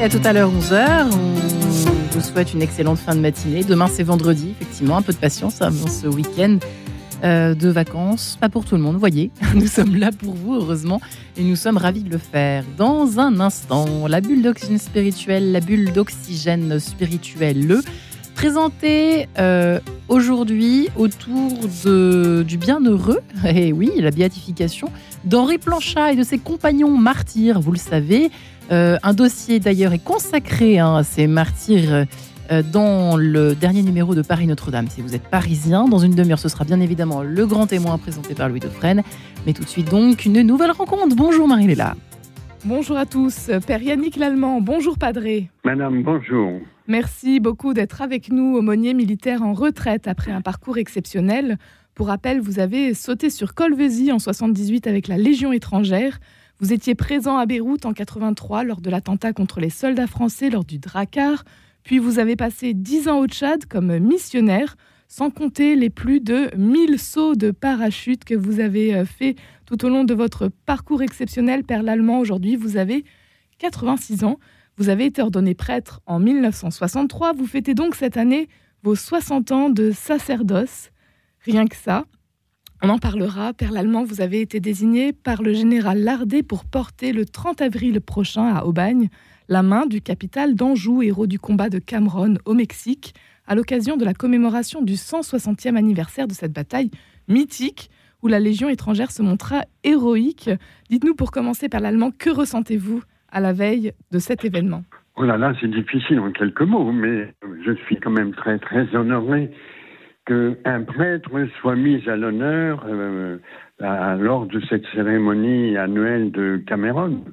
À tout à l'heure, 11h. On vous souhaite une excellente fin de matinée. Demain, c'est vendredi, effectivement. Un peu de patience avant ce week-end euh, de vacances. Pas pour tout le monde, voyez. Nous sommes là pour vous, heureusement. Et nous sommes ravis de le faire. Dans un instant, la bulle d'oxygène spirituel, la bulle d'oxygène spirituel, le présenté euh, aujourd'hui autour de, du bienheureux, et oui, la béatification, d'Henri Planchat et de ses compagnons martyrs, vous le savez. Euh, un dossier d'ailleurs est consacré hein, à ces martyrs euh, dans le dernier numéro de Paris Notre-Dame. Si vous êtes parisien, dans une demi-heure, ce sera bien évidemment le grand témoin présenté par Louis Dauphren. Mais tout de suite donc, une nouvelle rencontre. Bonjour Marie-Léla. Bonjour à tous. Père Yannick Lallemand, bonjour Padré. Madame, bonjour. Merci beaucoup d'être avec nous, aumônier militaire en retraite après un parcours exceptionnel. Pour rappel, vous avez sauté sur Colvezy en 78 avec la Légion étrangère. Vous étiez présent à Beyrouth en 83 lors de l'attentat contre les soldats français lors du Drakkar. Puis vous avez passé 10 ans au Tchad comme missionnaire, sans compter les plus de 1000 sauts de parachute que vous avez euh, fait tout au long de votre parcours exceptionnel, Père Lallemand. Aujourd'hui, vous avez 86 ans. Vous avez été ordonné prêtre en 1963. Vous fêtez donc cette année vos 60 ans de sacerdoce. Rien que ça. On en parlera. Père Lallemand, vous avez été désigné par le général Lardet pour porter le 30 avril prochain à Aubagne la main du capital d'Anjou, héros du combat de Cameron au Mexique, à l'occasion de la commémoration du 160e anniversaire de cette bataille mythique où la Légion étrangère se montra héroïque. Dites-nous pour commencer par l'allemand, que ressentez-vous à la veille de cet événement? Oh là là, c'est difficile en quelques mots, mais je suis quand même très très honoré qu'un prêtre soit mis à l'honneur euh, lors de cette cérémonie annuelle de Cameron,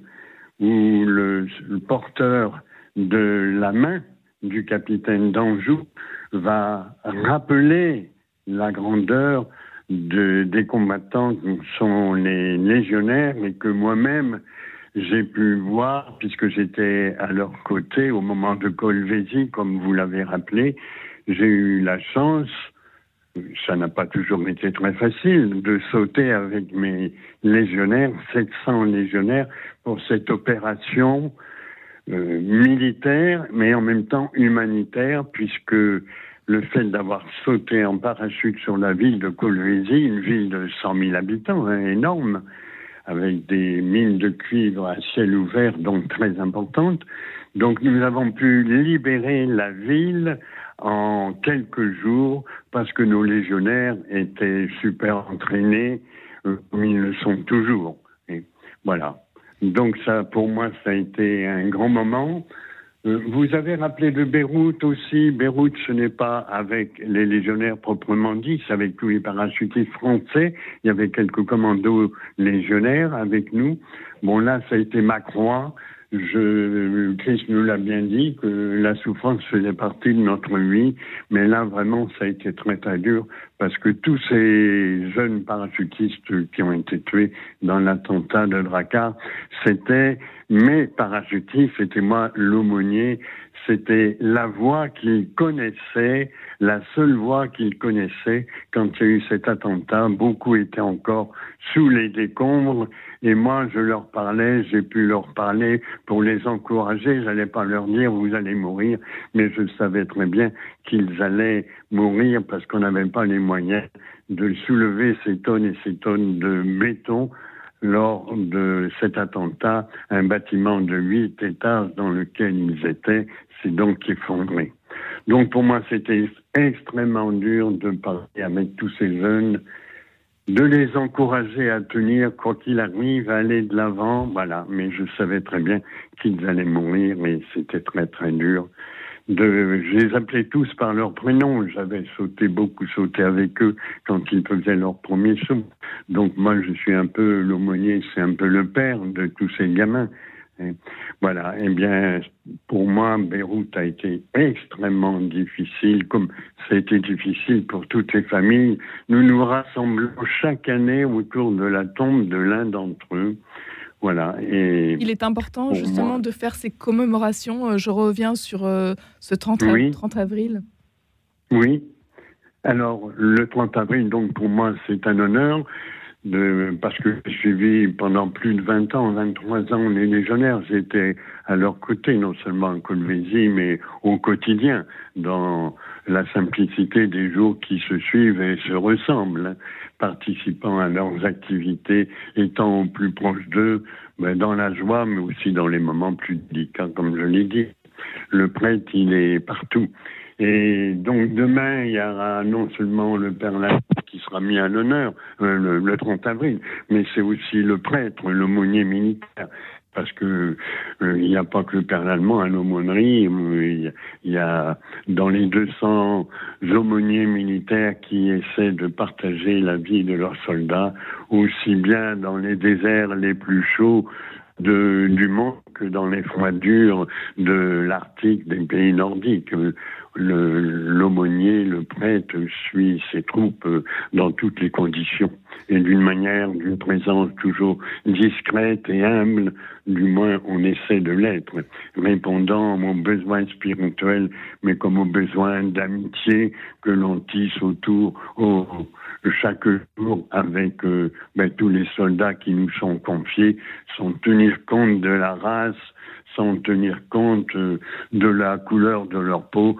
où le, porteur de la main du capitaine d'Anjou va rappeler la grandeur des combattants qui sont les légionnaires et que moi-même j'ai pu voir, puisque j'étais à leur côté au moment de Colvézi, comme vous l'avez rappelé, j'ai eu la chance, ça n'a pas toujours été très facile, de sauter avec mes légionnaires, 700 légionnaires, pour cette opération euh, militaire, mais en même temps humanitaire, puisque le fait d'avoir sauté en parachute sur la ville de Colvézi, une ville de 100 000 habitants, hein, énorme, avec des mines de cuivre à ciel ouvert, donc très importantes. Donc nous avons pu libérer la ville en quelques jours parce que nos légionnaires étaient super entraînés, euh, comme ils le sont toujours. Et voilà. Donc ça, pour moi, ça a été un grand moment. Euh, vous avez rappelé de Beyrouth aussi. Beyrouth, ce n'est pas avec les légionnaires proprement dit, c'est avec tous les parachutistes français. Il y avait quelques commandos légionnaires avec nous. Bon, là, ça a été ma croix. Je, Christ nous l'a bien dit que la souffrance faisait partie de notre vie, mais là vraiment ça a été très très dur parce que tous ces jeunes parachutistes qui ont été tués dans l'attentat de Drakkar, c'était mes parachutistes, c'était moi l'aumônier, c'était la voix qu'ils connaissaient, la seule voix qu'ils connaissaient quand il y a eu cet attentat. Beaucoup étaient encore sous les décombres et moi je leur parlais, j'ai pu leur parler pour les encourager. J'allais pas leur dire vous allez mourir, mais je savais très bien qu'ils allaient mourir parce qu'on n'avait pas les moyens de soulever ces tonnes et ces tonnes de béton lors de cet attentat, un bâtiment de huit étages dans lequel ils étaient s'est donc effondré. Donc pour moi, c'était extrêmement dur de parler avec tous ces jeunes, de les encourager à tenir quoi qu'il arrive, à aller de l'avant, voilà. Mais je savais très bien qu'ils allaient mourir et c'était très très dur je les appelais tous par leur prénom. J'avais sauté beaucoup, sauté avec eux quand ils faisaient leur premier saut. Donc moi, je suis un peu l'aumônier, c'est un peu le père de tous ces gamins. Voilà. Eh bien, pour moi, Beyrouth a été extrêmement difficile, comme ça a été difficile pour toutes les familles. Nous nous rassemblons chaque année autour de la tombe de l'un d'entre eux. Voilà. Et Il est important justement de faire ces commémorations. Euh, je reviens sur euh, ce 30, 30 avril. Oui. Alors, le 30 avril, donc pour moi, c'est un honneur de, parce que j'ai suivi pendant plus de 20 ans, 23 ans les légionnaires. J'étais à leur côté, non seulement en Colvésie, mais au quotidien, dans la simplicité des jours qui se suivent et se ressemblent, hein, participant à leurs activités, étant au plus proche d'eux, ben, dans la joie, mais aussi dans les moments plus délicats, comme je l'ai dit. Le prêtre, il est partout. Et donc demain, il y aura non seulement le Père qui sera mis à l'honneur euh, le, 30 avril, mais c'est aussi le prêtre, l'aumônier militaire. Parce que euh, il n'y a pas que le Père allemand à l'aumônerie, il y a dans les 200 aumôniers militaires qui essaient de partager la vie de leurs soldats, aussi bien dans les déserts les plus chauds de, du monde que dans les froidures de l'Arctique, des pays nordiques. L'aumônier, le, prêtre suit ses troupes euh, dans toutes les conditions et d'une manière, d'une présence toujours discrète et humble, du moins on essaie de l'être, répondant aux besoins spirituels, mais comme aux besoins d'amitié que l'on tisse autour au, chaque jour avec euh, ben, tous les soldats qui nous sont confiés, sans tenir compte de la race, sans tenir compte euh, de la couleur de leur peau,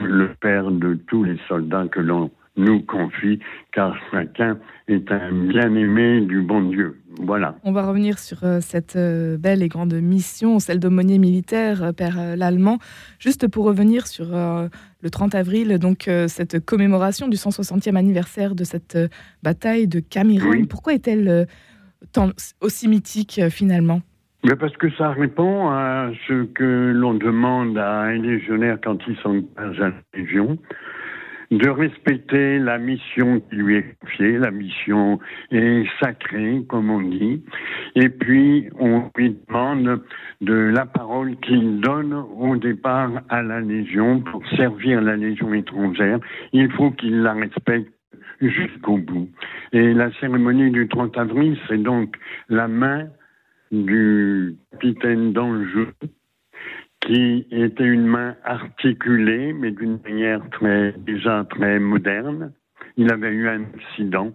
le père de tous les soldats que l'on nous confie, car chacun est un bien-aimé du bon Dieu. Voilà. On va revenir sur euh, cette euh, belle et grande mission, celle d'aumônier militaire, Père l'Allemand. Juste pour revenir sur le 30 avril, donc cette commémoration du 160e anniversaire de cette bataille de Cameroun. Pourquoi est-elle aussi mythique finalement? Mais parce que ça répond à ce que l'on demande à un légionnaire quand il s'engage à la Légion, de respecter la mission qui lui est confiée. La mission est sacrée, comme on dit. Et puis, on lui demande de la parole qu'il donne au départ à la Légion pour servir la Légion étrangère. Il faut qu'il la respecte jusqu'au bout. Et la cérémonie du 30 avril, c'est donc la main du capitaine d'Anjou, qui était une main articulée, mais d'une manière très, déjà très moderne. Il avait eu un accident,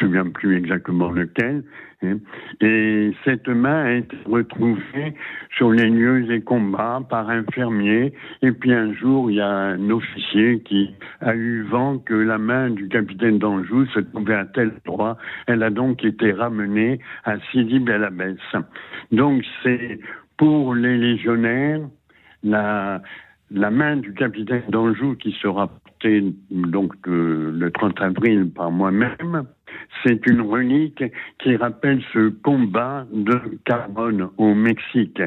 je ne me souviens plus exactement lequel, hein. et cette main a été retrouvée sur les lieux des combats par un fermier, et puis un jour, il y a un officier qui a eu vent que la main du capitaine d'Anjou se trouvait à tel endroit, elle a donc été ramenée à Sidi Bel Donc c'est pour les légionnaires, la, main du capitaine d'Anjou qui sera portée donc le 30 avril par moi-même, c'est une relique qui rappelle ce combat de carbone au Mexique,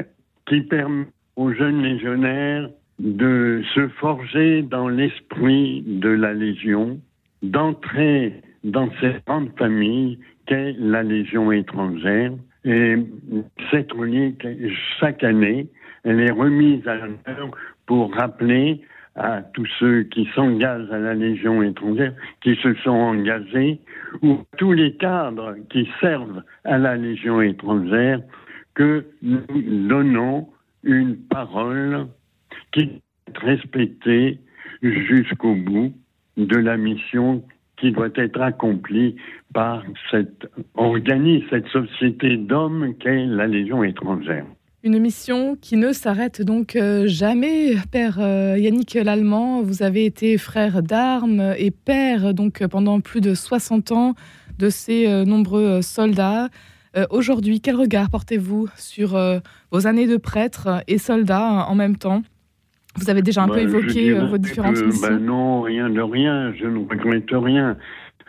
qui permet aux jeunes légionnaires de se forger dans l'esprit de la Légion, d'entrer dans cette grande famille qu'est la Légion étrangère. Et cette relique, chaque année, elle est remise à l'honneur pour rappeler à tous ceux qui s'engagent à la Légion étrangère, qui se sont engagés, ou tous les cadres qui servent à la Légion étrangère, que nous donnons une parole qui est respectée jusqu'au bout de la mission qui doit être accomplie par cet organisme, cette société d'hommes qu'est la Légion étrangère. Une mission qui ne s'arrête donc euh, jamais. Père euh, Yannick Lallemand, vous avez été frère d'armes et père donc pendant plus de 60 ans de ces euh, nombreux soldats. Aujourd'hui, quel regard portez-vous sur vos années de prêtre et soldat en même temps? Vous avez déjà un peu bah, évoqué vos différentes missions. Bah non, rien de rien. Je ne regrette rien.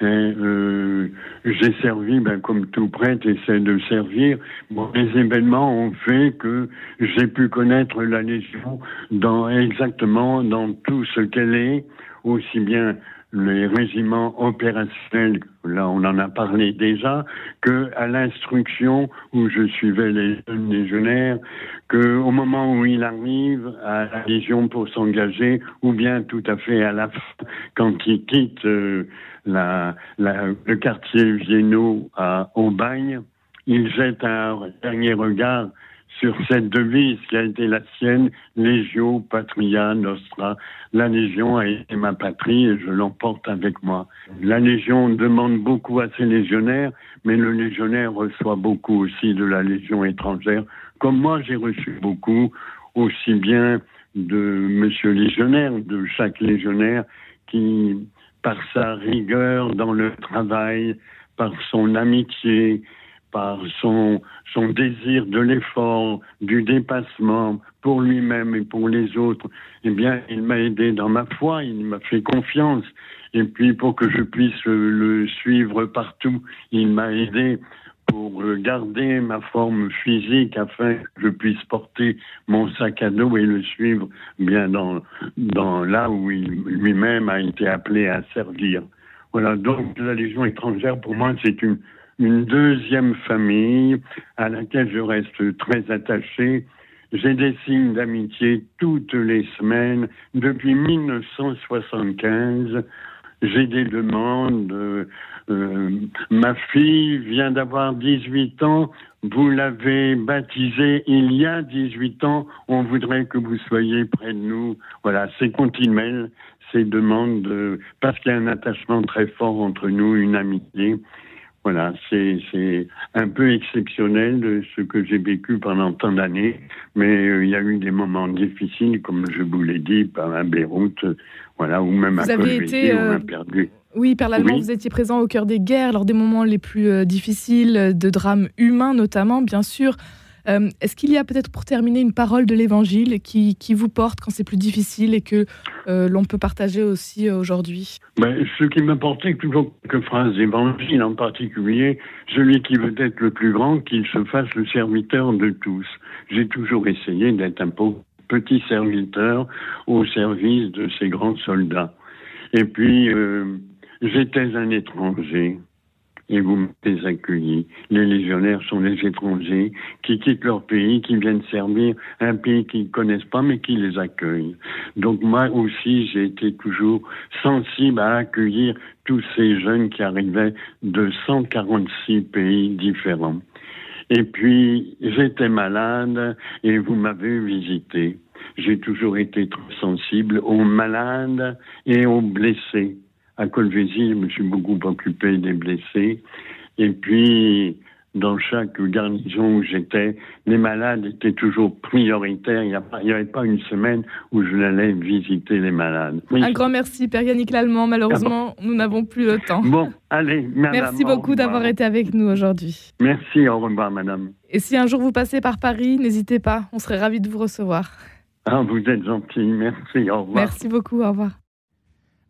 Euh, j'ai servi, ben, comme tout prêtre essaie de servir. Bon, les événements ont fait que j'ai pu connaître la Légion dans exactement dans tout ce qu'elle est, aussi bien les régiments opérationnels, là on en a parlé déjà, que à l'instruction où je suivais les jeunes légionnaires, que au moment où il arrive à la Légion pour s'engager, ou bien tout à fait à la fin, quand il quitte euh, la, le quartier Vienno à Aubagne, il jette un dernier regard sur cette devise qui a été la sienne, Legio Patria Nostra. La Légion a été ma patrie et je l'emporte avec moi. La Légion demande beaucoup à ses légionnaires, mais le légionnaire reçoit beaucoup aussi de la Légion étrangère, comme moi j'ai reçu beaucoup, aussi bien de Monsieur légionnaire, de chaque légionnaire qui, par sa rigueur dans le travail, par son amitié, par son, son désir de l'effort, du dépassement pour lui-même et pour les autres, eh bien, il m'a aidé dans ma foi, il m'a fait confiance. Et puis, pour que je puisse le suivre partout, il m'a aidé pour garder ma forme physique afin que je puisse porter mon sac à dos et le suivre bien dans, dans là où il lui-même a été appelé à servir. Voilà, donc la Légion étrangère, pour moi, c'est une, une deuxième famille à laquelle je reste très attaché. J'ai des signes d'amitié toutes les semaines depuis 1975. J'ai des demandes. Euh, euh, ma fille vient d'avoir 18 ans. Vous l'avez baptisée il y a 18 ans. On voudrait que vous soyez près de nous. Voilà, c'est continuel ces demandes de, parce qu'il y a un attachement très fort entre nous, une amitié. Voilà, c'est un peu exceptionnel de ce que j'ai vécu pendant tant d'années, mais euh, il y a eu des moments difficiles, comme je vous l'ai dit, à Beyrouth, voilà, ou même à Colvézier, on a euh, perdu. Oui, Père Lallemand, vous étiez présent au cœur des guerres, lors des moments les plus euh, difficiles, de drames humains notamment, bien sûr. Euh, est-ce qu'il y a peut-être pour terminer une parole de l'Évangile qui, vous porte quand c'est plus difficile et que euh, l'on peut partager aussi euh, aujourd'hui? Ben, Ce qui m'a porté toujours quelques phrases d'Évangile, en particulier celui qui veut être le plus grand, qu'il se fasse le serviteur de tous. J'ai toujours essayé d'être un petit serviteur au service de ces grands soldats. Et puis, j'étais un étranger et vous m'avez accueilli. Les légionnaires sont des étrangers qui quittent leur pays, qui viennent servir un pays qu'ils ne connaissent pas, mais qui les accueille. Donc moi aussi, j'ai été toujours sensible à accueillir tous ces jeunes qui arrivaient de 146 pays différents. Et puis, j'étais malade et vous m'avez visité. J'ai toujours été très sensible aux malades et aux blessés à Colvézi, je me suis beaucoup occupé des blessés. Et puis, dans chaque garnison où j'étais, les malades étaient toujours prioritaires. Il n'y avait pas une semaine où je n'allais visiter les malades. Un grand merci, Père Yannick Lallemand. Malheureusement, nous n'avons plus le temps. Bon, allez, madame. Merci beaucoup d'avoir été avec nous aujourd'hui. Merci, au revoir, madame. Et si un jour vous passez par Paris, n'hésitez pas, on serait ravis de vous recevoir. Ah, vous êtes gentil, merci, au revoir. Merci beaucoup, au revoir.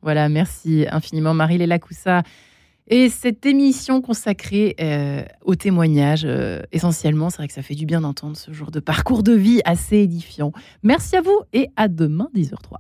Voilà, merci infiniment Marie-Léla Coussa. Et cette émission consacrée euh, au témoignage, euh, essentiellement, c'est vrai que ça fait du bien d'entendre ce genre de parcours de vie assez édifiant. Merci à vous et à demain 10h03.